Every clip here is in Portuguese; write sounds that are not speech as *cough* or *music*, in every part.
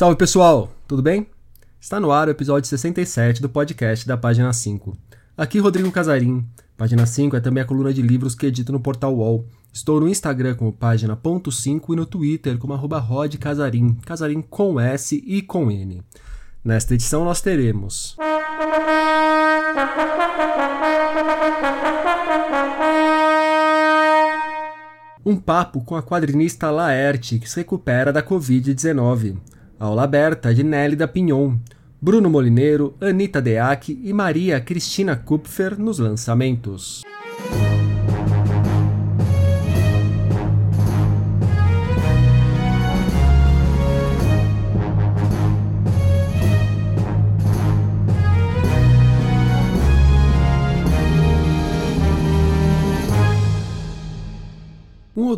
Salve pessoal, tudo bem? Está no ar o episódio 67 do podcast da Página 5. Aqui Rodrigo Casarim. Página 5 é também a coluna de livros que edito no portal UOL. Estou no Instagram como página.5 e no Twitter como arroba rodcasarim, casarim com S e com N. Nesta edição nós teremos... Um papo com a quadrinista Laerte, que se recupera da Covid-19. Aula aberta de Nélida Pinhon. Bruno Molineiro, Anita Deac e Maria Cristina Kupfer nos lançamentos.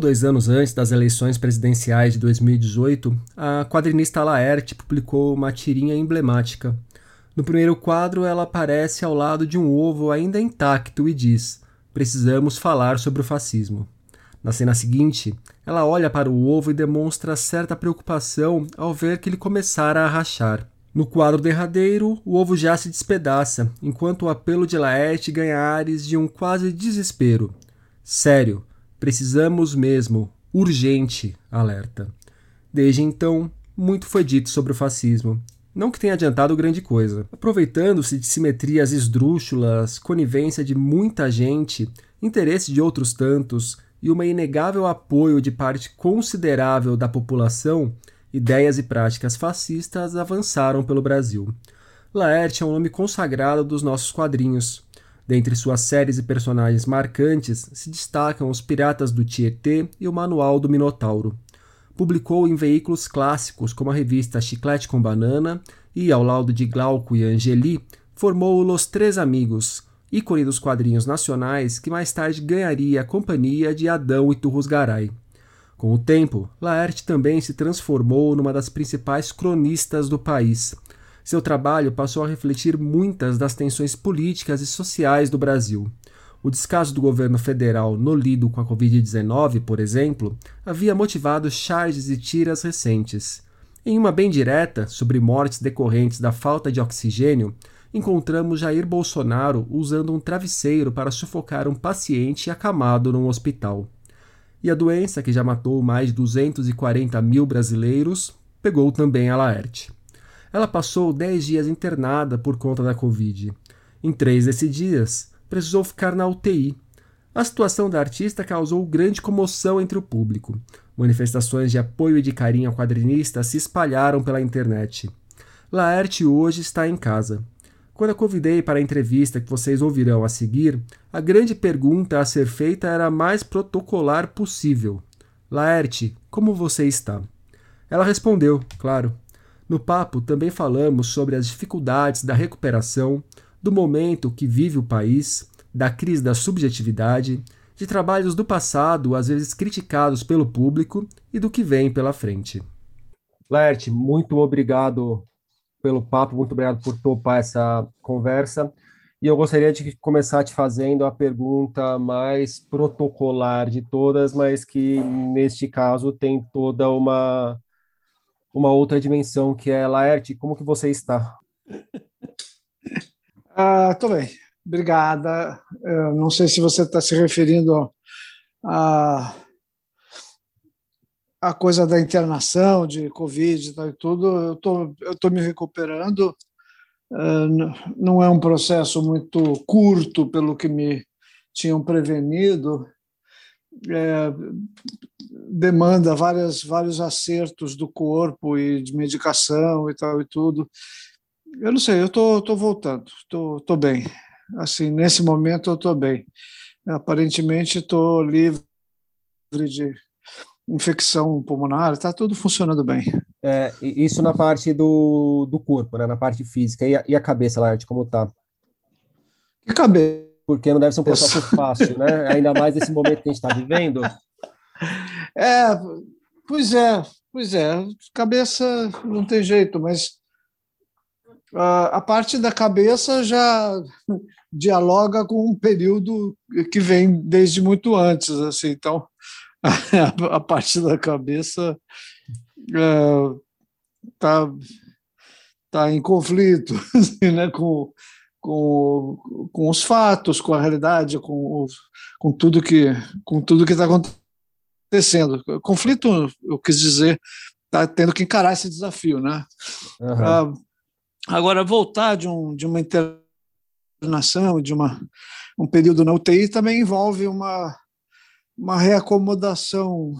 Dois anos antes das eleições presidenciais de 2018, a quadrinista Laerte publicou uma tirinha emblemática. No primeiro quadro, ela aparece ao lado de um ovo ainda intacto e diz: Precisamos falar sobre o fascismo. Na cena seguinte, ela olha para o ovo e demonstra certa preocupação ao ver que ele começara a rachar. No quadro derradeiro, o ovo já se despedaça, enquanto o apelo de Laerte ganha ares de um quase desespero. Sério, Precisamos mesmo, urgente, alerta. Desde então, muito foi dito sobre o fascismo. Não que tenha adiantado grande coisa. Aproveitando-se de simetrias esdrúxulas, conivência de muita gente, interesse de outros tantos e uma inegável apoio de parte considerável da população, ideias e práticas fascistas avançaram pelo Brasil. Laerte é um nome consagrado dos nossos quadrinhos. Dentre suas séries e personagens marcantes se destacam Os Piratas do Tietê e o Manual do Minotauro. Publicou em veículos clássicos como a revista Chiclete com Banana e, ao lado de Glauco e Angeli, formou Los Três Amigos, ícone dos quadrinhos nacionais que mais tarde ganharia a companhia de Adão e Turros Garay. Com o tempo, Laerte também se transformou numa das principais cronistas do país, seu trabalho passou a refletir muitas das tensões políticas e sociais do Brasil. O descaso do governo federal no lido com a Covid-19, por exemplo, havia motivado charges e tiras recentes. Em uma bem direta, sobre mortes decorrentes da falta de oxigênio, encontramos Jair Bolsonaro usando um travesseiro para sufocar um paciente acamado num hospital. E a doença, que já matou mais de 240 mil brasileiros, pegou também a Laerte. Ela passou 10 dias internada por conta da Covid. Em três desses dias, precisou ficar na UTI. A situação da artista causou grande comoção entre o público. Manifestações de apoio e de carinho ao quadrinista se espalharam pela internet. Laerte hoje está em casa. Quando a convidei para a entrevista que vocês ouvirão a seguir, a grande pergunta a ser feita era a mais protocolar possível: Laerte, como você está? Ela respondeu, claro, no papo também falamos sobre as dificuldades da recuperação, do momento que vive o país, da crise da subjetividade, de trabalhos do passado, às vezes criticados pelo público, e do que vem pela frente. Laerte, muito obrigado pelo papo, muito obrigado por topar essa conversa. E eu gostaria de começar te fazendo a pergunta mais protocolar de todas, mas que neste caso tem toda uma uma outra dimensão que é Laerte, como que você está? *laughs* Ah, tô bem, obrigada. Eu não sei se você está se referindo a a coisa da internação, de Covid e, tal e tudo, eu tô, eu tô me recuperando. Ah, não é um processo muito curto, pelo que me tinham prevenido. É, demanda várias, vários acertos do corpo e de medicação e tal e tudo. Eu não sei, eu tô, tô voltando, tô, tô bem. Assim, nesse momento eu tô bem. Aparentemente estou livre de infecção pulmonar, está tudo funcionando bem. É, isso na parte do, do corpo, né, na parte física. E a, e a cabeça, Laerte, como tá? Que cabeça? Porque não deve ser um processo fácil, né? *laughs* Ainda mais nesse momento que a gente está vivendo. É, pois é, pois é. Cabeça não tem jeito, mas a parte da cabeça já *laughs* dialoga com um período que vem desde muito antes, assim. Então, *laughs* a parte da cabeça tá, tá em conflito assim, né, com, com, com os fatos, com a realidade, com, com tudo que com tudo que está acontecendo. Conflito, eu quis dizer, está tendo que encarar esse desafio, né? Uhum. agora voltar de, um, de uma internação, de uma um período na UTI também envolve uma uma reacomodação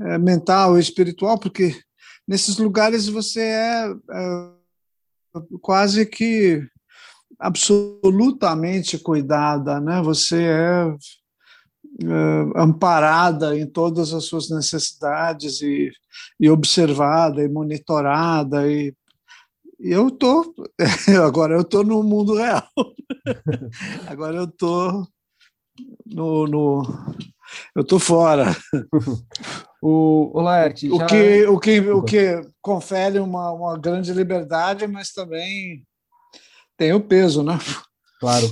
é, mental e espiritual, porque nesses lugares você é, é quase que absolutamente cuidada, né? Você é, é, amparada em todas as suas necessidades e, e observada e monitorada e, eu tô *laughs* agora eu tô no mundo real. *laughs* Agora eu tô no, no eu tô fora. O, o Laerte, o que o que o que confere uma, uma grande liberdade mas também tem o peso, né? Claro.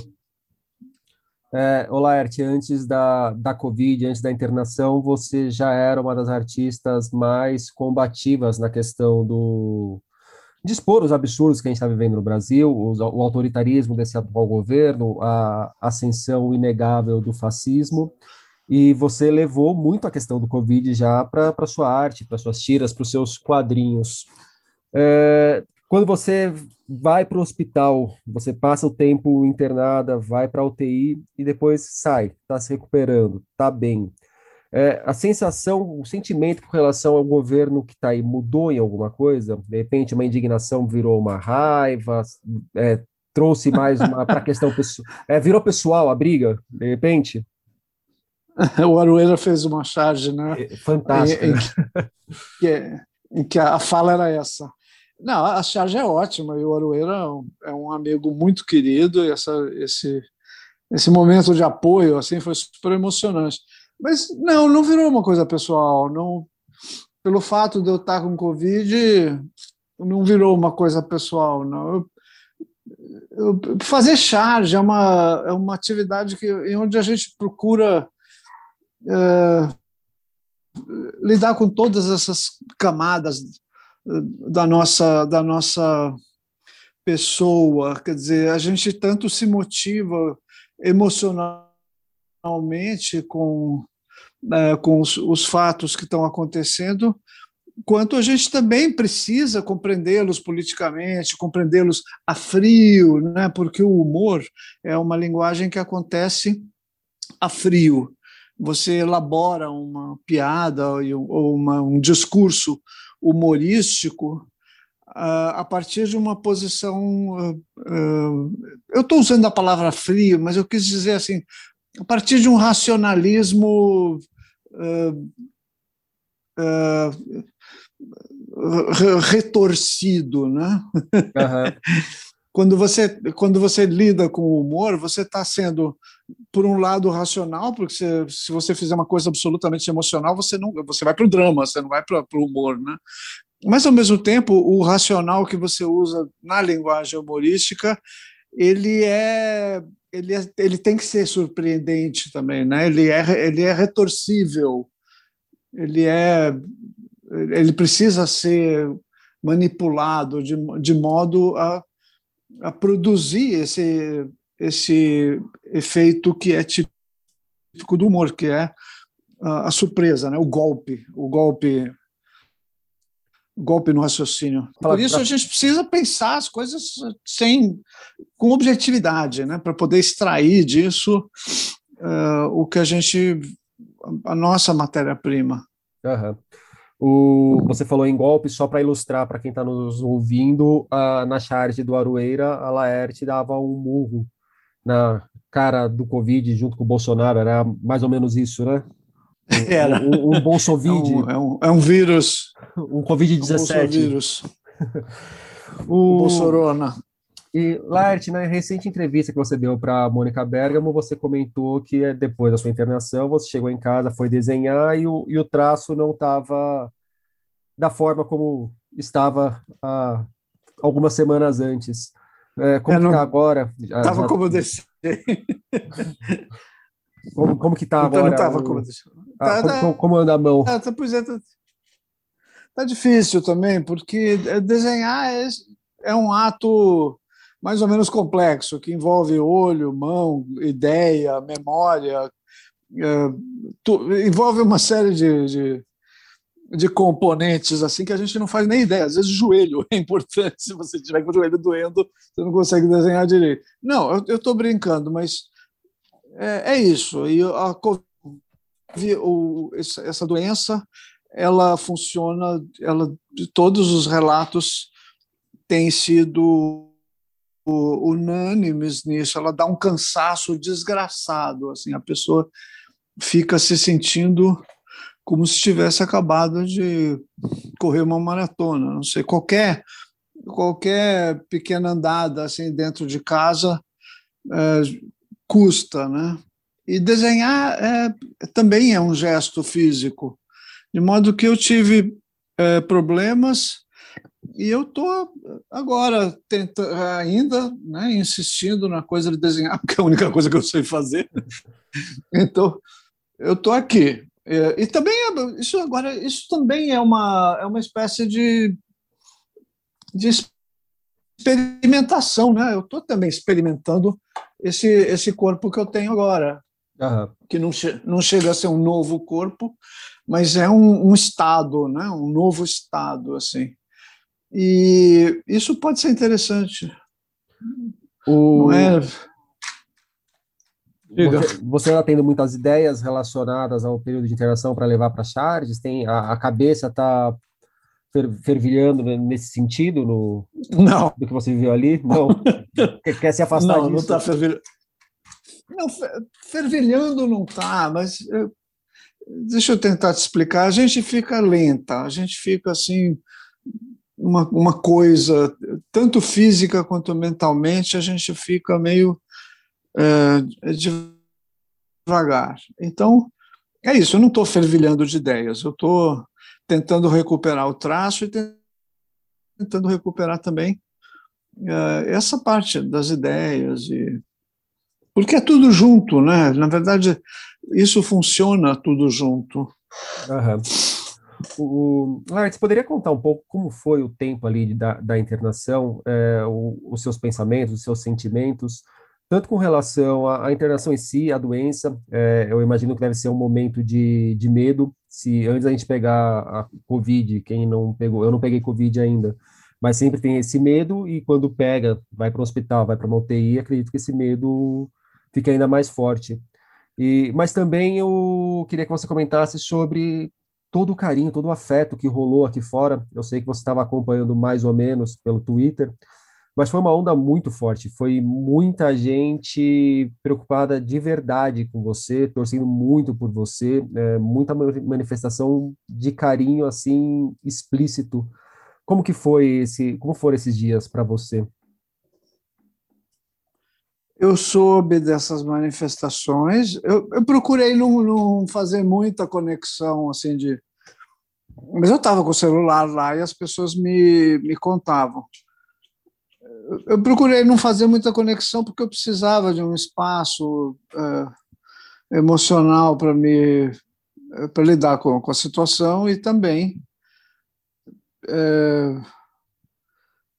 É, Laerte, antes da, da Covid, antes da internação, você já era uma das artistas mais combativas na questão do de expor os absurdos que a gente está vivendo no Brasil, o, o, autoritarismo desse atual governo, a ascensão inegável do fascismo, e você levou muito a questão do Covid já para sua arte, para suas tiras, para os seus quadrinhos. É, quando você vai para o hospital, você passa o tempo internada, vai para a UTI e depois sai, está se recuperando, está bem. É, a sensação, o sentimento com relação ao governo que está aí mudou em alguma coisa? De repente, uma indignação virou uma raiva, é, trouxe mais uma para a questão pessoal. É, virou pessoal a briga, de repente? *laughs* O Arueira fez uma charge, né? É, fantástica. Em, em, *laughs* em que a fala era essa. Não, a charge é ótima e o Aroeira é, é um amigo muito querido e essa, esse, esse momento de apoio assim foi super emocionante. Mas não, não virou uma coisa pessoal. Não, pelo fato de eu estar com Covid, não virou uma coisa pessoal. Não. Eu, eu, fazer charge é uma, é uma atividade que, em onde a gente procura é, lidar com todas essas camadas da nossa, da nossa pessoa. Quer dizer, a gente tanto se motiva emocionalmente com, né, com os, os fatos que estão acontecendo, quanto a gente também precisa compreendê-los politicamente, compreendê-los a frio, né? porque o humor é uma linguagem que acontece a frio. Você elabora uma piada ou uma, um discurso humorístico a partir de uma posição. Eu estou usando a palavra frio, mas eu quis dizer assim, a partir de um racionalismo retorcido, né? Uhum. *laughs* quando você quando você lida com o humor, você está sendo por um lado racional, porque se, você fizer uma coisa absolutamente emocional, você não você vai para o drama, você não vai para o humor, né? Mas ao mesmo tempo, o racional que você usa na linguagem humorística, ele é ele, é, ele tem que ser surpreendente também, né? Ele é ele é retorcível, ele é ele precisa ser manipulado de, de modo a, a produzir esse esse efeito que é típico do humor, que é a, a surpresa, né? o golpe, o golpe golpe no raciocínio. Por isso a gente precisa pensar as coisas sem com objetividade, né, para poder extrair disso uh, o que a gente a nossa matéria-prima. Uhum. O, você falou em golpe, só para ilustrar para quem está nos ouvindo, uh, na charge do Arueira, a Laerte dava um murro na cara do Covid junto com o Bolsonaro, era mais ou menos isso, né? *laughs* Um, era. Um, um Bolsovid. É um, é um, é um vírus. Um Covid-19. Um vírus. *laughs* o Bolsorona. E, Laerte, na recente entrevista que você deu para Mônica Bergamo, você comentou que eh, depois da sua internação, você chegou em casa, foi desenhar e o, e o traço não estava da forma como estava há algumas semanas antes. É, como está agora? Estava já... como eu deixei. *laughs* como, como que está agora? Não estava o... como eu deixei. Ah, tá, como, tá, como, anda a mão? Ah, tá, pois é, tá, tá difícil também, porque desenhar é, é um ato mais ou menos complexo, que envolve olho, mão, ideia, memória, é, envolve uma série de, de, de, componentes assim que a gente não faz nem ideia. Às vezes o joelho é importante, *laughs* se você tiver com o joelho doendo, você não consegue desenhar direito. Não, eu estou brincando, mas é, é, isso. E a COVID, o, essa doença, ela funciona, ela, todos os relatos têm sido unânimes nisso, ela dá um cansaço desgraçado, assim, a pessoa fica se sentindo como se tivesse acabado de correr uma maratona, não sei, qualquer qualquer pequena andada assim dentro de casa é, custa, né? E desenhar é, também é um gesto físico, de modo que eu tive é, problemas e eu estou agora tenta, ainda né, insistindo na coisa de desenhar, *laughs* porque é a única coisa que eu sei fazer. *laughs* então, eu estou aqui. É, e também isso agora isso também é uma é uma espécie de, de experimentação, né? Eu estou também experimentando esse esse corpo que eu tenho agora, uhum. que não, che não chega a ser um novo corpo, mas é um, um estado, né? Um novo estado assim. E isso pode ser interessante. O... Não é? Você, você está tendo muitas ideias relacionadas ao período de internação para levar para Charges? Tem a, a cabeça está fer, fervilhando nesse sentido no não do que você viveu ali? Não. *laughs* quer, quer se afastar não, disso? Não, está fervilhando. Não, fervilhando não está, mas eu, deixa eu tentar te explicar. A gente fica lenta, a gente fica assim uma, uma coisa, tanto física quanto mentalmente, a gente fica meio é, devagar. Então, é isso, eu não estou fervilhando de ideias, eu estou tentando recuperar o traço e tentando recuperar também é, essa parte das ideias. E... Porque é tudo junto, né? Na verdade, isso funciona tudo junto. Uhum. O, você poderia contar um pouco como foi o tempo ali da, da internação, é, o, os seus pensamentos, os seus sentimentos, tanto com relação à, à internação em si, à doença, é, eu imagino que deve ser um momento de, de medo, se antes da gente pegar a Covid, quem não pegou, eu não peguei Covid ainda, mas sempre tem esse medo e quando pega, vai para o hospital, vai para uma UTI, acredito que esse medo fica ainda mais forte. E, mas também eu queria que você comentasse sobre todo o carinho, todo o afeto que rolou aqui fora. Eu sei que você estava acompanhando mais ou menos pelo Twitter, mas foi uma onda muito forte. Foi muita gente preocupada de verdade com você, torcendo muito por você, é, muita manifestação de carinho assim explícito. Como que foi esse, como foram esses dias para você? Eu soube dessas manifestações. Eu, eu procurei não, não, fazer muita conexão assim de mas eu estava com o celular lá e as pessoas me, me contavam. Eu procurei não fazer muita conexão porque eu precisava de um espaço é, emocional para me para lidar com, com a situação e também é,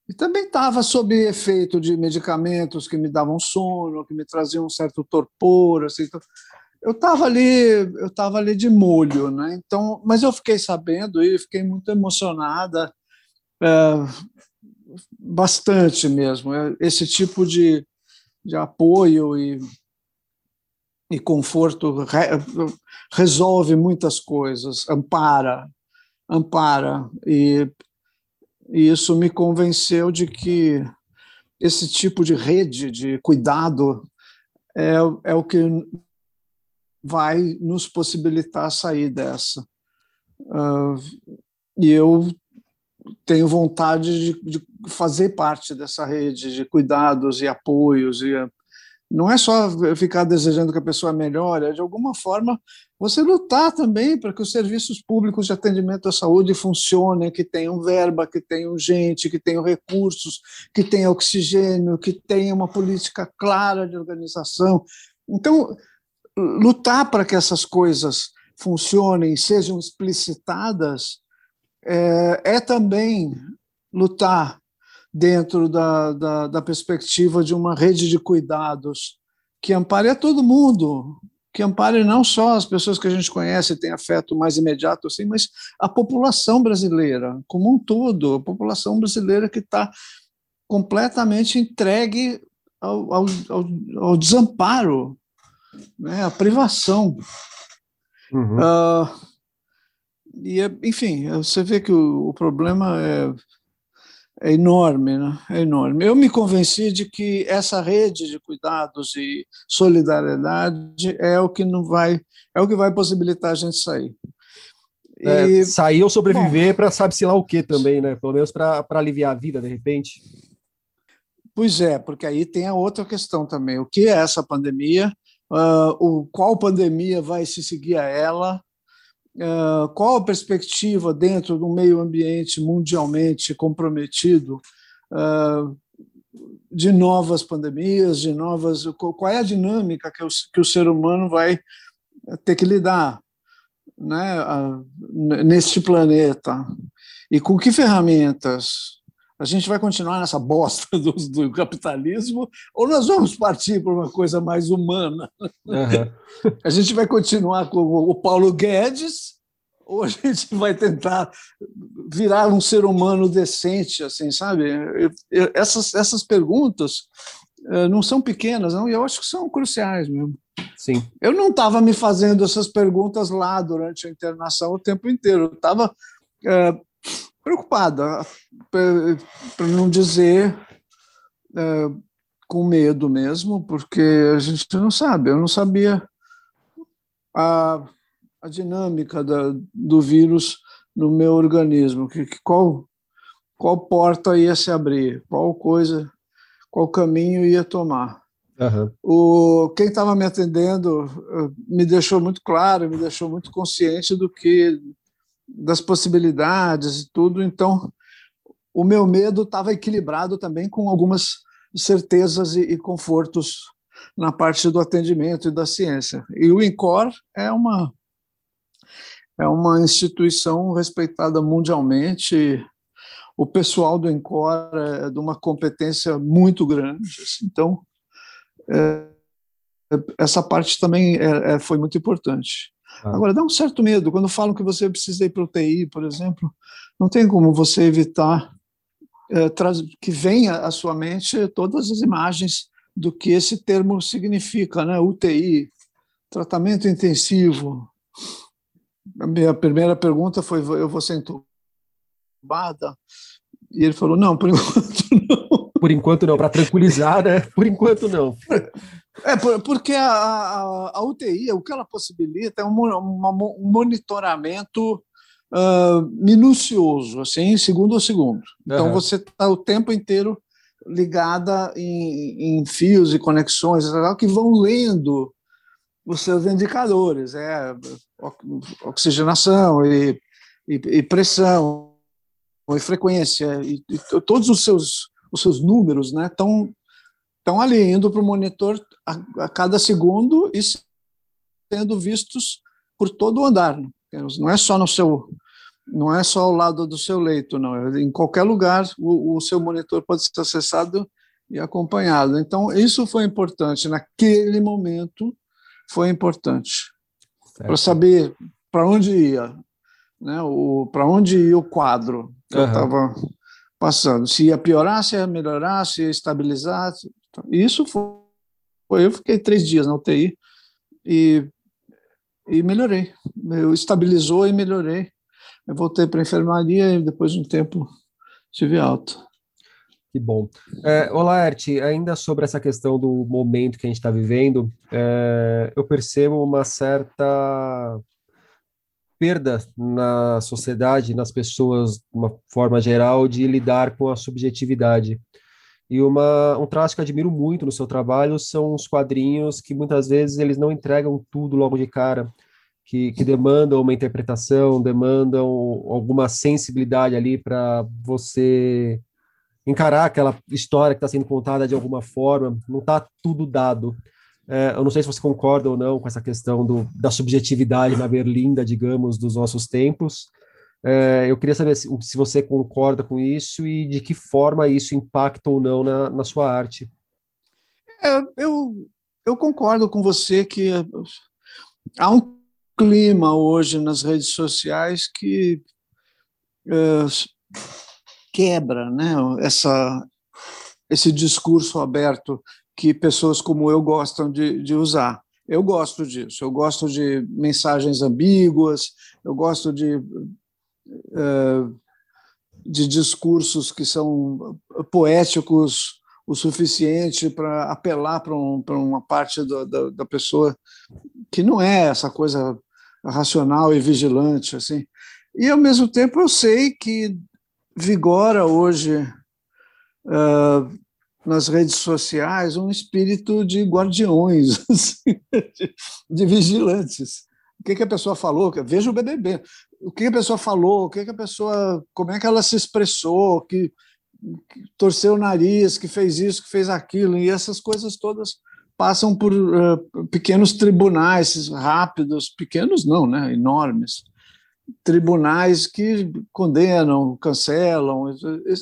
e também estava sob efeito de medicamentos que me davam sono, que me traziam um certo torpor, assim, então, eu estava ali, eu estava ali de molho, né? Então, mas eu fiquei sabendo e fiquei muito emocionada, é, bastante mesmo. É, esse tipo de, de apoio e, e conforto re, resolve muitas coisas, ampara, ampara e, e isso me convenceu de que esse tipo de rede de cuidado é, é o que vai nos possibilitar sair dessa. Uh, e eu tenho vontade de, de, fazer parte dessa rede de cuidados e apoios. E, não é só ficar desejando que a pessoa melhore, é de alguma forma você lutar também para que os serviços públicos de atendimento à saúde funcionem, que tenham verba, que tenham gente, que tenham recursos, que tenham oxigênio, que tenham uma política clara de organização. Então, lutar para que essas coisas funcionem, sejam explicitadas, é, é também lutar dentro da, da, da, perspectiva de uma rede de cuidados que ampare a todo mundo, que ampare não só as pessoas que a gente conhece e tem afeto mais imediato, assim, mas a população brasileira como um todo, a população brasileira que está completamente entregue ao, ao, ao, ao desamparo, né, à privação. Uhum. Uh, e, enfim, você vê que o, o problema é é enorme, né? é enorme. Eu me convenci de que essa rede de cuidados e solidariedade é o que não vai, é o que vai possibilitar a gente sair. É, e, sair ou sobreviver para sabe-se lá o que também, né? Pelo menos para aliviar a vida, de repente. Pois é, porque aí tem a outra questão também. O que é essa pandemia? Uh, o, qual pandemia vai se seguir a ela? Ah, qual a perspectiva dentro do meio ambiente mundialmente comprometido ah, de novas pandemias, de novas. Qual é a dinâmica que o, que o ser humano vai ter que lidar né, neste planeta? E com que ferramentas? A gente vai continuar nessa bosta *laughs* do, do capitalismo ou nós vamos partir para uma coisa mais humana? Uhum. A gente vai continuar com o Paulo Guedes ou a gente vai tentar virar um ser humano decente, assim, sabe? Essas, essas perguntas eh, não são pequenas, não, e eu acho que são cruciais mesmo. Sim. Eu não estava me fazendo essas perguntas lá durante a internação o tempo inteiro. Eu estava é, preocupada, para não dizer é, com medo mesmo, porque a gente não sabe. Eu não sabia a, a dinâmica da, do vírus no meu organismo, que, que, qual, qual porta ia se abrir, qual coisa, qual caminho ia tomar. Uhum. O, quem estava me atendendo eh, me deixou muito claro, me deixou muito consciente do que das possibilidades e tudo. Então, o meu medo estava equilibrado também com algumas certezas e, e, confortos na parte do atendimento e da ciência. E o INCOR é uma é uma instituição respeitada mundialmente. O pessoal do Encore é de uma competência muito grande. Assim. Então, é, essa parte também é, é, foi muito importante. Ah. Agora, dá um certo medo. Quando falam que você precisa ir para o TI, por exemplo, não tem como você evitar é, que venha à sua mente todas as imagens do que esse termo significa, né? UTI, tratamento intensivo, a minha primeira pergunta foi: eu vou ser entubada? E ele falou: não, por *laughs* enquanto não. Por enquanto não, para tranquilizar, né? Por enquanto não. É, porque a, a, a UTI, o que ela possibilita é um, um monitoramento uh, minucioso, assim, segundo a segundo. Então, uhum. você está o tempo inteiro ligada em, em fios e conexões que vão lendo os seus indicadores, é oxigenação e, e, e pressão e frequência e, e, todos os seus os seus números, né, estão estão ali indo para o monitor a, a, cada segundo e sendo vistos por todo o andar. Né? Não é só no seu não é só ao lado do seu leito, não. Em qualquer lugar o, o seu monitor pode ser acessado e acompanhado. Então isso foi importante naquele momento foi importante para saber para onde ia, né? O para onde ia o quadro que uhum. eu estava passando, se ia piorar, se ia melhorar, se ia estabilizar. Isso foi, eu fiquei três dias na UTI e e melhorei. Eu estabilizou e melhorei. Eu voltei para a enfermaria e depois de um tempo tive alta. Que bom. É, olá, Ert, ainda sobre essa questão do momento que a gente está vivendo, é, eu percebo uma certa perda na sociedade, nas pessoas, de uma forma geral, de lidar com a subjetividade. E uma, um traço que eu admiro muito no seu trabalho são os quadrinhos que muitas vezes eles não entregam tudo logo de cara, que, que demandam uma interpretação, demandam alguma sensibilidade ali para você encarar aquela história que está sendo contada de alguma forma, não está tudo dado. É, eu não sei se você concorda ou não com essa questão do, da subjetividade na berlinda, digamos, dos nossos tempos, É, eu queria saber se, se, você concorda com isso e de que forma isso impacta ou não na, na sua arte. É, eu, eu concordo com você que há um clima hoje nas redes sociais que é, quebra né, essa, esse discurso aberto que pessoas como eu gostam de, de usar. Eu gosto disso, eu gosto de mensagens ambíguas, eu gosto de, é, de discursos que são poéticos o suficiente para apelar para um, uma parte da, da, da, pessoa que não é essa coisa racional e vigilante assim e ao mesmo tempo eu sei que vigora hoje uh, nas redes sociais um espírito de guardiões *laughs* assim, de, de, vigilantes. O que, que a pessoa falou? Veja o BBB o que a pessoa falou? O que, que a pessoa como é que ela se expressou? Que torceu o nariz, que fez isso, que fez aquilo, e essas coisas todas passam por uh, pequenos tribunais rápidos, pequenos não, né, enormes, tribunais que condenam, cancelam.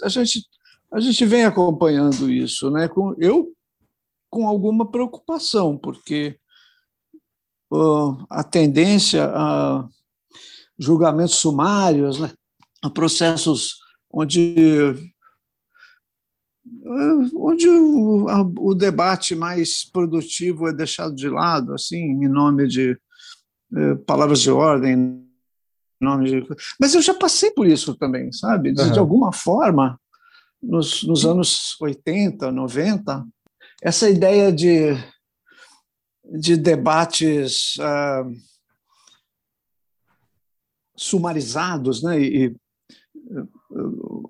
A gente a gente vem acompanhando isso, né? Com, eu com alguma preocupação, porque uh, a tendência a julgamentos sumários, né? a processos onde onde o, a, o, debate mais produtivo é deixado de lado, assim, em nome de eh, palavras de ordem, nome de... Mas eu já passei por isso também, sabe? De, uhum. de alguma forma, nos, nos, anos 80, 90, essa ideia de, de debates ah, sumarizados, né? E,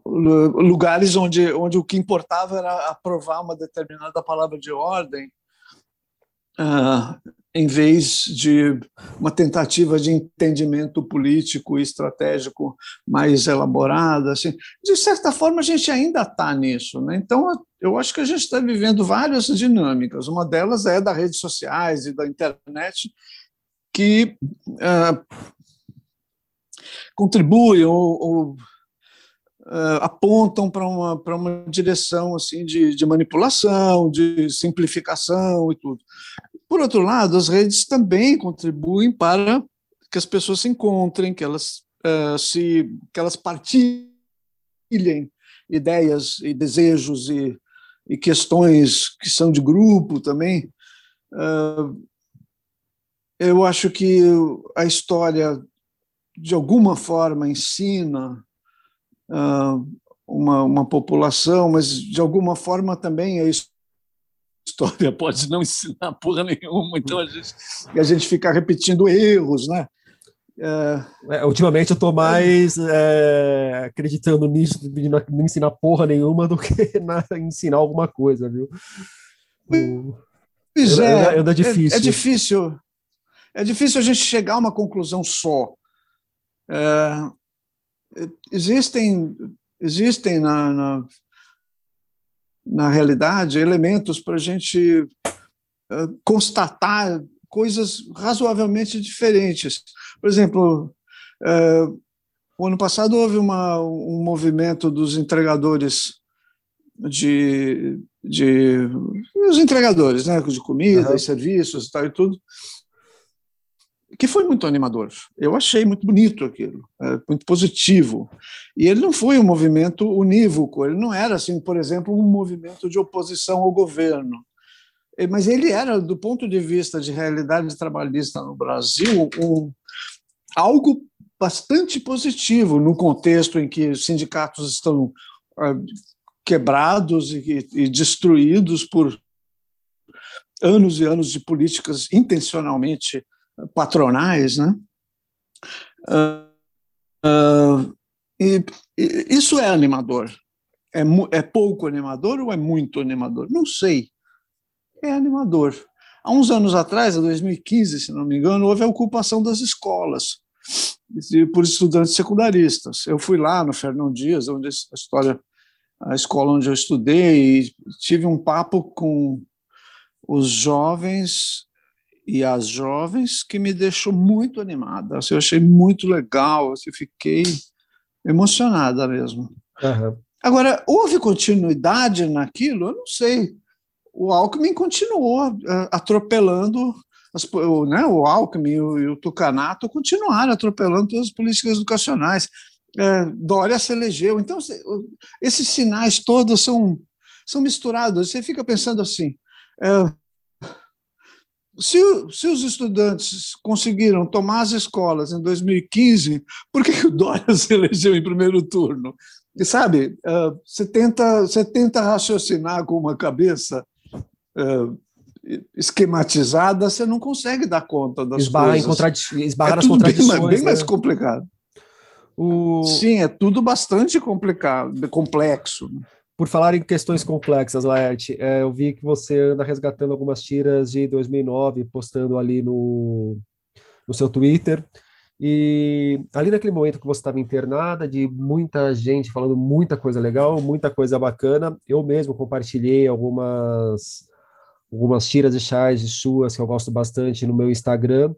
lugares onde, onde o que importava era aprovar uma determinada palavra de ordem, uh, em vez de uma tentativa de entendimento político e estratégico mais elaborada. Assim. De certa forma, a gente ainda está nisso. Né? Então, eu acho que a gente está vivendo várias dinâmicas. Uma delas é das redes sociais e da internet, que uh, contribuem ou, ou uh, apontam para uma, para uma direção assim de, de manipulação, de simplificação e tudo. Por outro lado, as redes também contribuem para que as pessoas se encontrem, que elas uh, se que elas partilhem ideias e desejos e, e questões que são de grupo também. Uh, eu acho que a história de alguma forma ensina uma, uma população, mas de alguma forma também a história *laughs* pode não ensinar porra nenhuma, então a gente, a gente fica repetindo erros, né? É, é, ultimamente eu estou mais é, acreditando nisso de não ensinar porra nenhuma do que *laughs* na, ensinar alguma coisa, viu? Pois é, é, é, difícil. É, é, difícil. É difícil a gente chegar a uma conclusão só. É, existem, existem na, na, na realidade elementos para a gente uh, constatar coisas razoavelmente diferentes. Por exemplo, uh, o ano passado houve uma, um movimento dos entregadores de, de os entregadores, né, de comida uhum. e serviços e tal e tudo, que foi muito animador. Eu achei muito bonito aquilo, é, muito positivo. E ele não foi um movimento unívoco, ele não era, assim, por exemplo, um movimento de oposição ao governo. Mas ele era, do ponto de vista de realidade trabalhista no Brasil, um, algo bastante positivo no contexto em que os sindicatos estão uh, quebrados e, e destruídos por anos e anos de políticas intencionalmente patronais, né? Uh, uh, e, e, isso é animador. É, é pouco animador ou é muito animador? Não sei. É animador. Há uns anos atrás, em 2015, se não me engano, houve a ocupação das escolas por estudantes secundaristas. Eu fui lá no Fernão Dias, onde a história, a escola onde eu estudei, e tive um papo com os jovens e as jovens que me deixou muito animada. Assim, eu achei muito legal, assim, fiquei emocionada mesmo. Uhum. Agora, houve continuidade naquilo? Eu não sei. O Alckmin continuou uh, atropelando, as, o, né, o Alckmin e o, e o Tucanato continuaram atropelando todas as políticas educacionais. É, Dória se elegeu. Então, esses sinais todos são, são misturados. Você fica pensando assim: é, se, se, os estudantes conseguiram tomar as escolas em 2015, por que, que o Dória *laughs* se elegeu em primeiro turno? E sabe, uh, você, tenta, você tenta raciocinar com uma cabeça uh, esquematizada, você não consegue dar conta das Esbarra coisas. Em contradi esbarra é nas contradições. Bem, bem né? mais complicado. O... Sim, é tudo bastante complicado, complexo. Por falar em questões complexas, Laerte, é, eu vi que você anda resgatando algumas tiras de 2009, postando ali no, no seu Twitter. E ali naquele momento que você estava internada, de muita gente falando muita coisa legal, muita coisa bacana, eu mesmo compartilhei algumas algumas tiras de charges suas que eu gosto bastante no meu Instagram.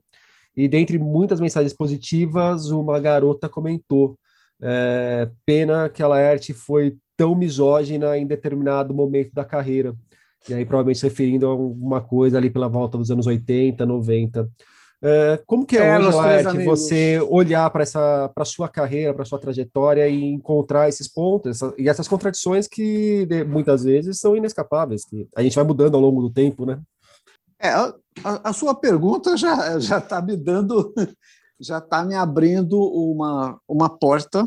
E dentre muitas mensagens positivas, uma garota comentou: é, pena que a Laerte foi tão misógina em determinado momento da carreira. E aí, provavelmente se referindo a alguma coisa ali pela volta dos anos 80, 90. É, como que é, é hoje, Laerte, você olhar para essa para sua carreira, para sua trajetória e encontrar esses pontos essa, e essas contradições que de, muitas vezes são inescapáveis, que a gente vai mudando ao longo do tempo, né? É, a, a sua pergunta já já está me dando, *laughs* já está me abrindo uma uma porta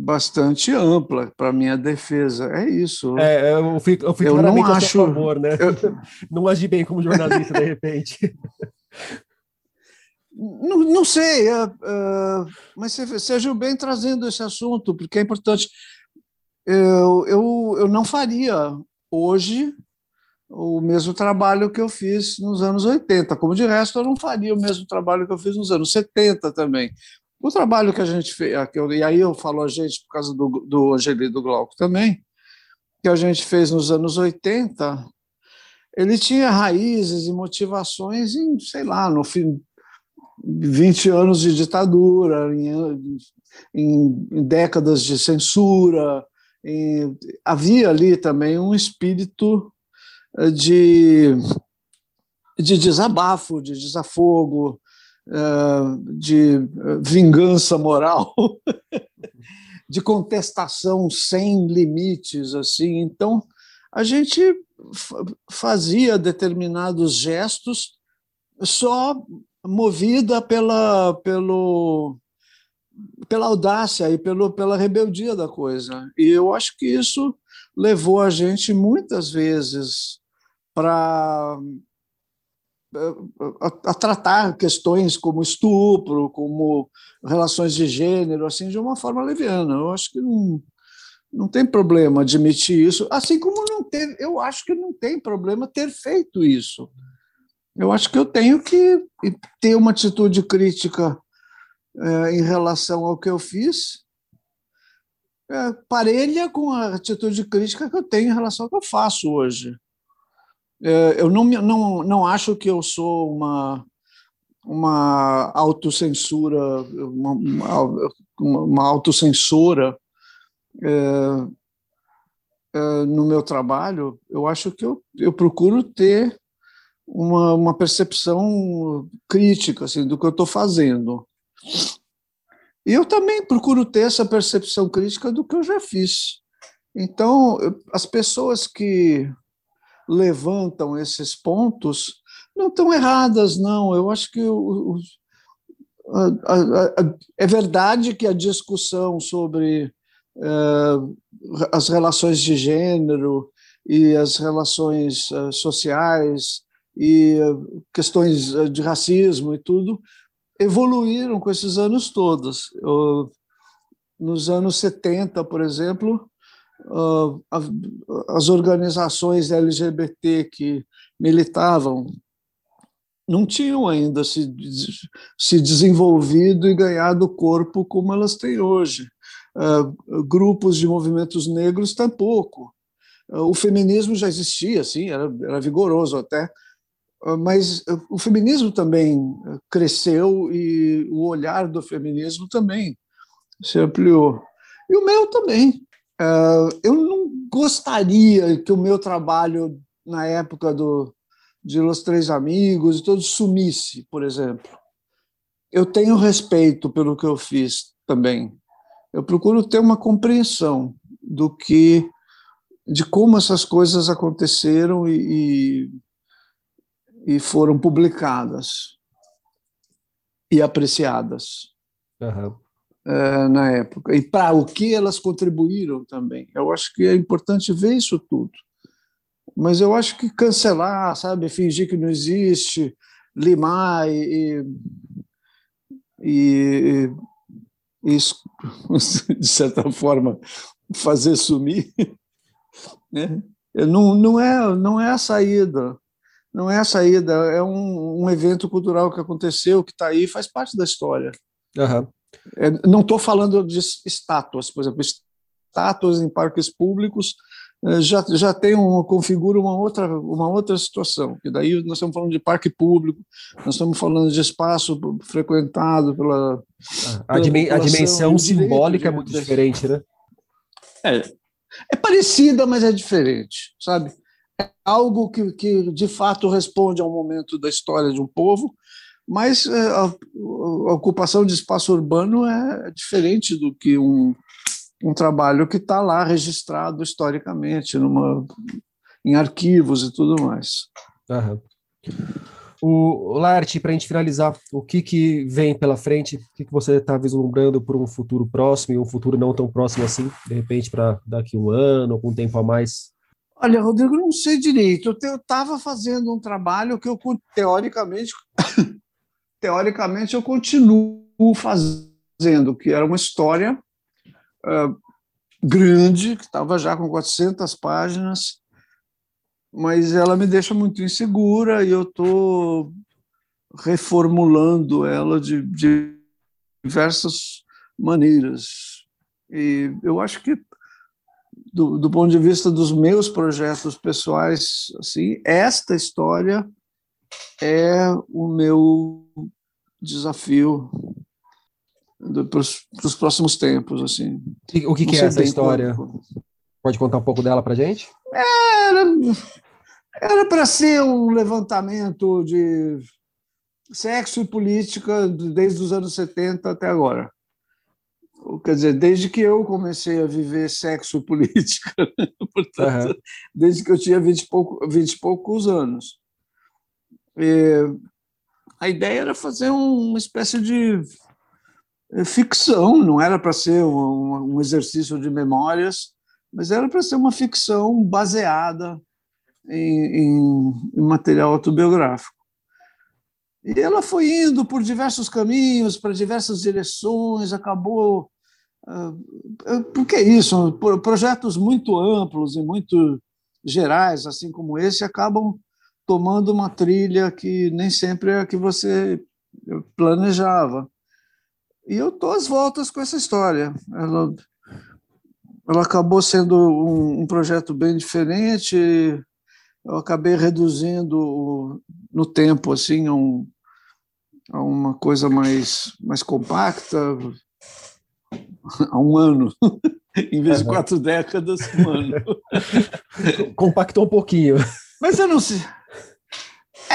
bastante ampla para minha defesa. É isso. É, eu fico, eu fico eu não acho, favor, né? Eu... *laughs* Não agi bem como jornalista, de repente. Não, não sei, uh, uh, mas agiu bem trazendo esse assunto, porque é importante. Eu, eu, eu não faria hoje o mesmo trabalho que eu fiz nos anos 80, como de resto eu não faria o mesmo trabalho que eu fiz nos anos 70 também. O trabalho que a gente fez, e aí eu falo a gente por causa do, do e do Glauco também, que a gente fez nos anos 80, ele tinha raízes e motivações em, sei lá, no fim, 20 anos de ditadura, em, em, em décadas de censura. Em, havia ali também um espírito eh, de, de desabafo, de desafogo, de vingança moral, *laughs* de contestação sem limites, assim. Então, a gente fazia determinados gestos só movida pela pelo pela audácia e pelo, pela rebeldia da coisa. E eu acho que isso levou a gente muitas vezes para a, a, tratar questões como estupro, como relações de gênero, assim, de uma forma leviana. Eu acho que não, não tem problema admitir isso, assim como não teve, eu acho que não tem problema ter feito isso. Eu acho que eu tenho que ter uma atitude crítica é, em relação ao que eu fiz, é, parelha com a atitude crítica que eu tenho em relação ao que eu faço hoje. É, eu não, não, não acho que eu sou uma, uma autocensura, uma, uma, uma autocensora é, é, no meu trabalho. Eu acho que eu, eu procuro ter uma, uma percepção crítica assim, do que eu estou fazendo. E eu também procuro ter essa percepção crítica do que eu já fiz. Então, as pessoas que levantam esses pontos não estão erradas, não. Eu acho que o, o, a, a, a, é verdade que a discussão sobre uh, as relações de gênero e as relações uh, sociais e uh, questões de racismo e tudo evoluíram com esses anos todos. Eu, nos anos 70, por exemplo, as organizações LGBT que militavam não tinham ainda se, se desenvolvido e ganhado corpo como elas têm hoje. grupos de movimentos negros tampouco. o feminismo já existia, sim, era, era vigoroso até, mas o feminismo também cresceu e o olhar do feminismo também se ampliou. E o meu também. Uh, eu não gostaria que o meu trabalho na época do, de Los Três Amigos e todos sumisse, por exemplo. Eu tenho respeito pelo que eu fiz também. Eu procuro ter uma compreensão do que, de como essas coisas aconteceram e, e, e foram publicadas e apreciadas. Uhum. Uh, na época, e para o que elas contribuíram também. Eu acho que é importante ver isso tudo. Mas eu acho que cancelar, sabe, fingir que não existe, limar e, e, e *laughs* de certa forma, fazer sumir, *laughs* né? não, não, é, não é a saída. Não é a saída, é um, um evento cultural que aconteceu, que está aí, faz parte da história. Uhum. É, não estou falando de estátuas, por exemplo, estátuas em parques públicos é, já, já tem um, configura uma outra, uma outra situação, que daí nós estamos falando de parque público, nós estamos falando de espaço frequentado pela. A, pela a dimensão simbólica é muito diferente, né? É, é parecida, mas é diferente, sabe? É algo que, que de fato responde ao momento da história de um povo, mas é, a, a ocupação de espaço urbano é diferente do que um, um trabalho que está lá registrado historicamente, numa, em arquivos e tudo mais. O Larte, para a gente finalizar, o que, que vem pela frente? O que, que você está vislumbrando para um futuro próximo e um futuro não tão próximo assim? De repente, para daqui um ano, com um tempo a mais? Olha, Rodrigo, não sei direito. Eu estava fazendo um trabalho que eu, teoricamente, teoricamente, eu continuo fazendo, que era uma história uh, grande, que estava já com 400 páginas, mas ela me deixa muito insegura e eu estou reformulando ela de, de diversas maneiras. E eu acho que, do, do ponto de vista dos meus projetos pessoais, assim, esta história é o meu desafio para os próximos tempos, assim. O que, que é essa história? Pode contar um pouco dela para gente? Era era para ser um levantamento de sexo e política desde os anos 70 até agora. Quer dizer, desde que eu comecei a viver sexo e política, *laughs* portanto, uhum. desde que eu tinha 20 e, pouco, 20 e poucos anos. E a ideia era fazer uma espécie de é ficção, não era para ser um, exercício de memórias, mas era para ser uma ficção baseada em, em, material autobiográfico. E ela foi indo por diversos caminhos, para diversas direções, acabou. Uh, por que isso? Projetos muito amplos e muito gerais, assim como esse, acabam tomando uma trilha que nem sempre é a que você planejava. E eu estou às voltas com essa história. Ela, ela acabou sendo um, um projeto bem diferente. Eu acabei reduzindo no tempo assim a, um, a uma coisa mais, mais compacta, *laughs* a um ano. *laughs* em vez de quatro décadas, um ano. *laughs* Compactou um pouquinho. Mas eu não sei.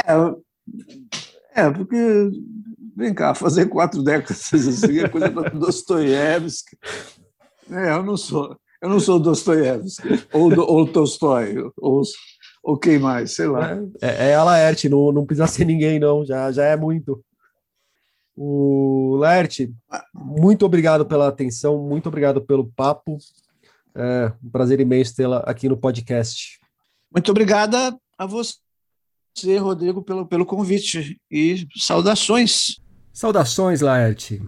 É, é porque Vem cá, fazer quatro décadas assim é coisa da Dostoiévski. É, eu não sou, eu não sou Dostoiévski, ou, ou Tolstói, ou, ou quem mais, sei lá. É, é a Laerte, não, não precisa ser ninguém, não, já, já é muito. O Laerte, muito obrigado pela atenção, muito obrigado pelo papo. É um prazer imenso tê-la aqui no podcast. Muito obrigada a você, Rodrigo, pelo, pelo convite e saudações. Saudações, Laerte!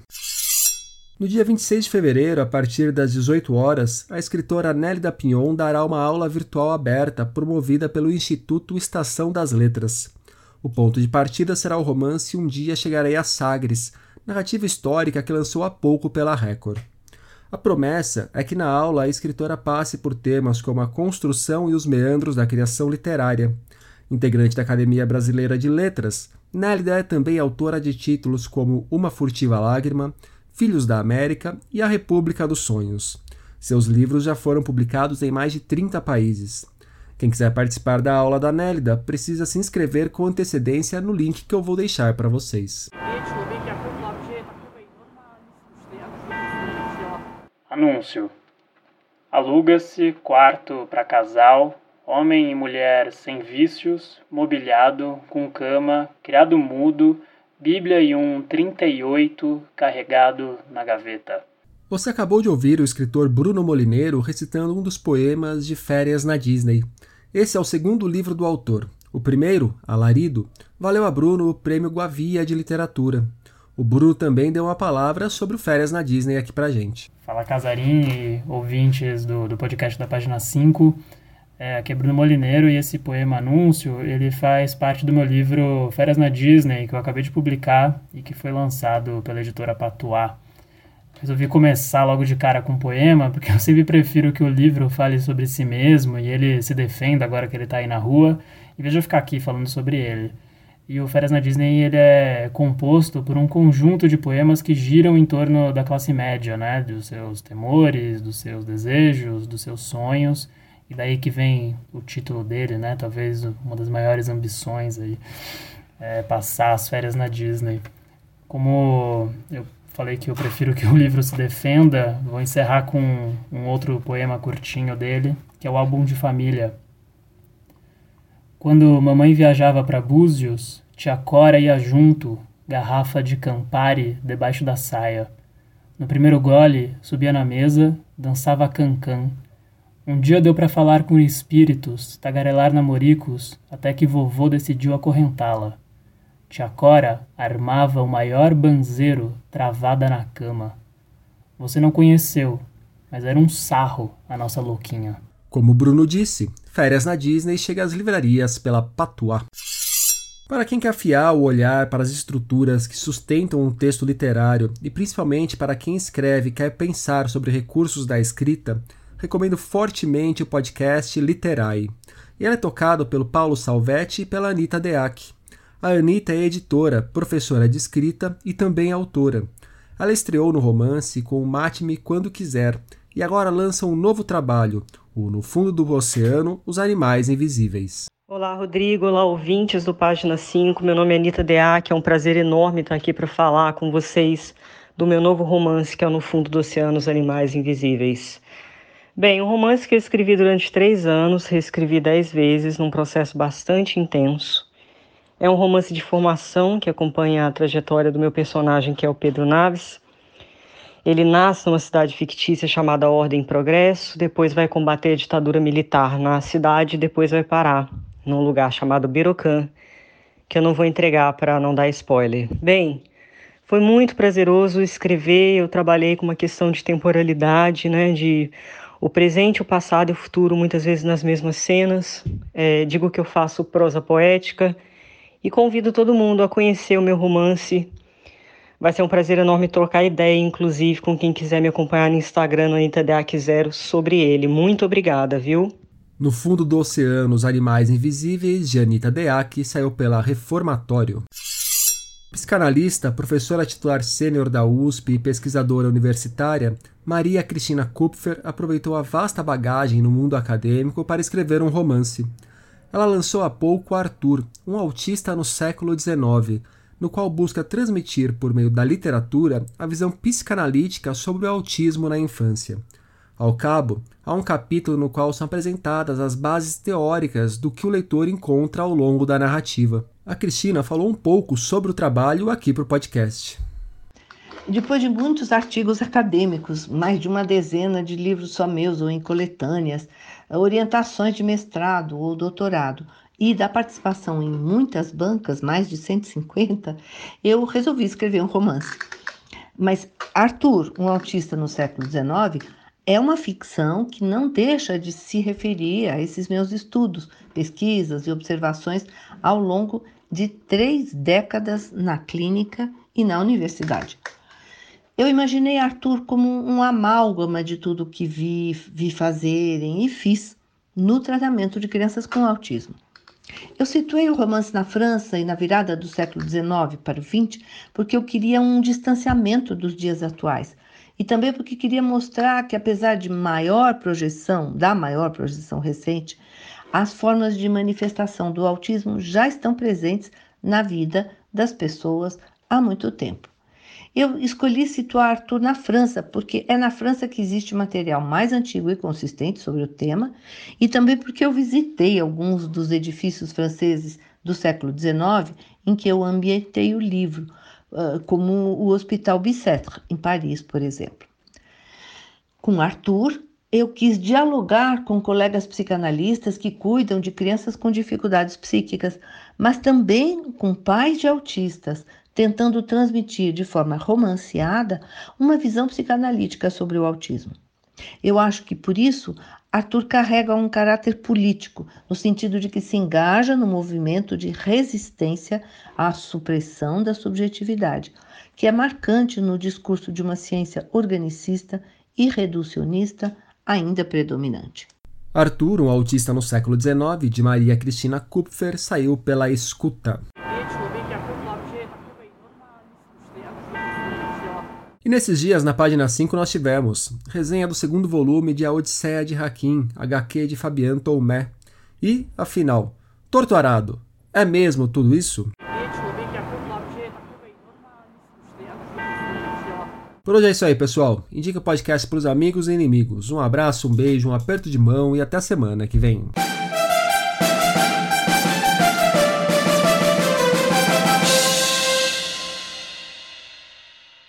No dia 26 de fevereiro, a partir das 18 horas, a escritora Nélida Pinhon dará uma aula virtual aberta promovida pelo Instituto Estação das Letras. O ponto de partida será o romance Um Dia Chegarei a Sagres, narrativa histórica que lançou há pouco pela Record. A promessa é que na aula a escritora passe por temas como a construção e os meandros da criação literária. Integrante da Academia Brasileira de Letras, Nélida é também autora de títulos como Uma Furtiva Lágrima, Filhos da América e A República dos Sonhos. Seus livros já foram publicados em mais de 30 países. Quem quiser participar da aula da Nélida precisa se inscrever com antecedência no link que eu vou deixar para vocês. Anúncio: Aluga-se quarto para casal, homem e mulher sem vícios, mobiliado, com cama, criado mudo, Bíblia e um 38 carregado na gaveta. Você acabou de ouvir o escritor Bruno Molineiro recitando um dos poemas de Férias na Disney. Esse é o segundo livro do autor. O primeiro, Alarido, valeu a Bruno o prêmio Guavia de Literatura. O Bruno também deu uma palavra sobre o Férias na Disney aqui pra gente. Fala Casarim e ouvintes do, do podcast da página 5. É, aqui é Bruno Molineiro e esse poema Anúncio, ele faz parte do meu livro Férias na Disney, que eu acabei de publicar e que foi lançado pela editora Patois. Resolvi começar logo de cara com um poema, porque eu sempre prefiro que o livro fale sobre si mesmo e ele se defenda agora que ele está aí na rua, em vez de eu ficar aqui falando sobre ele. E o Férias na Disney ele é composto por um conjunto de poemas que giram em torno da classe média, né? Dos seus temores, dos seus desejos, dos seus sonhos. E daí que vem o título dele, né? Talvez uma das maiores ambições aí, é passar as férias na Disney. Como eu falei que eu prefiro que o *laughs* livro se defenda, vou encerrar com um outro poema curtinho dele, que é o álbum de família. Quando mamãe viajava para Búzios, tia Cora ia junto, garrafa de Campari debaixo da saia. No primeiro gole, subia na mesa, dançava cancan. Um dia deu para falar com espíritos, tagarelar namoricos, até que vovô decidiu acorrentá-la. Tia Cora armava o maior banzeiro travada na cama. Você não conheceu, mas era um sarro a nossa louquinha. Como Bruno disse, Férias na Disney chega às livrarias pela Patois. Para quem quer afiar o olhar para as estruturas que sustentam um texto literário e principalmente para quem escreve e quer pensar sobre recursos da escrita, recomendo fortemente o podcast Literai. Ele é tocado pelo Paulo Salvetti e pela Anitta Deac. A Anitta é editora, professora de escrita e também autora. Ela estreou no romance com o Mate-me Quando Quiser e agora lança um novo trabalho, o No Fundo do Oceano, Os Animais Invisíveis. Olá, Rodrigo. Olá, ouvintes do Página 5. Meu nome é Anitta Deac. É um prazer enorme estar aqui para falar com vocês do meu novo romance, que é No Fundo do Oceano, Os Animais Invisíveis. Bem, um romance que eu escrevi durante três anos, reescrevi dez vezes, num processo bastante intenso. É um romance de formação que acompanha a trajetória do meu personagem, que é o Pedro Naves. Ele nasce numa cidade fictícia chamada Ordem Progresso, depois vai combater a ditadura militar na cidade depois vai parar num lugar chamado Birocan, que eu não vou entregar para não dar spoiler. Bem, foi muito prazeroso escrever, eu trabalhei com uma questão de temporalidade, né, de o presente, o passado e o futuro muitas vezes nas mesmas cenas. É, digo que eu faço prosa poética e convido todo mundo a conhecer o meu romance. Vai ser um prazer enorme trocar ideia, inclusive, com quem quiser me acompanhar no Instagram, no AnitaDeac0, sobre ele. Muito obrigada, viu? No fundo do oceano, os animais invisíveis, de Anitta Deac, saiu pela Reformatório. Psicanalista, professora titular sênior da USP e pesquisadora universitária, Maria Cristina Kupfer aproveitou a vasta bagagem no mundo acadêmico para escrever um romance. Ela lançou há pouco Arthur, um autista no século XIX, no qual busca transmitir, por meio da literatura, a visão psicanalítica sobre o autismo na infância. Ao cabo, há um capítulo no qual são apresentadas as bases teóricas do que o leitor encontra ao longo da narrativa. A Cristina falou um pouco sobre o trabalho aqui para o podcast. Depois de muitos artigos acadêmicos, mais de uma dezena de livros só meus ou em coletâneas, orientações de mestrado ou doutorado e da participação em muitas bancas, mais de 150, eu resolvi escrever um romance. Mas Arthur, um autista no século XIX, é uma ficção que não deixa de se referir a esses meus estudos, pesquisas e observações ao longo de três décadas na clínica e na universidade. Eu imaginei Arthur como um amálgama de tudo que vi, vi fazerem e fiz no tratamento de crianças com autismo. Eu situei o romance na França e na virada do século XIX para o XX porque eu queria um distanciamento dos dias atuais e também porque queria mostrar que, apesar de maior projeção, da maior projeção recente, as formas de manifestação do autismo já estão presentes na vida das pessoas há muito tempo. Eu escolhi situar Arthur na França, porque é na França que existe material mais antigo e consistente sobre o tema, e também porque eu visitei alguns dos edifícios franceses do século XIX em que eu ambientei o livro, como o Hospital Bicêtre, em Paris, por exemplo. Com Arthur, eu quis dialogar com colegas psicanalistas que cuidam de crianças com dificuldades psíquicas, mas também com pais de autistas, tentando transmitir de forma romanceada uma visão psicanalítica sobre o autismo. Eu acho que por isso Arthur carrega um caráter político, no sentido de que se engaja no movimento de resistência à supressão da subjetividade, que é marcante no discurso de uma ciência organicista e reducionista ainda predominante. Arthur, um autista no século XIX, de Maria Cristina Kupfer, saiu pela escuta. E nesses dias, na página 5, nós tivemos resenha do segundo volume de A Odisseia de Hakim, HQ de Fabian Toumé. E, afinal, Torto Arado, é mesmo tudo isso? Por hoje é isso aí, pessoal. Indica o podcast para os amigos e inimigos. Um abraço, um beijo, um aperto de mão e até a semana que vem.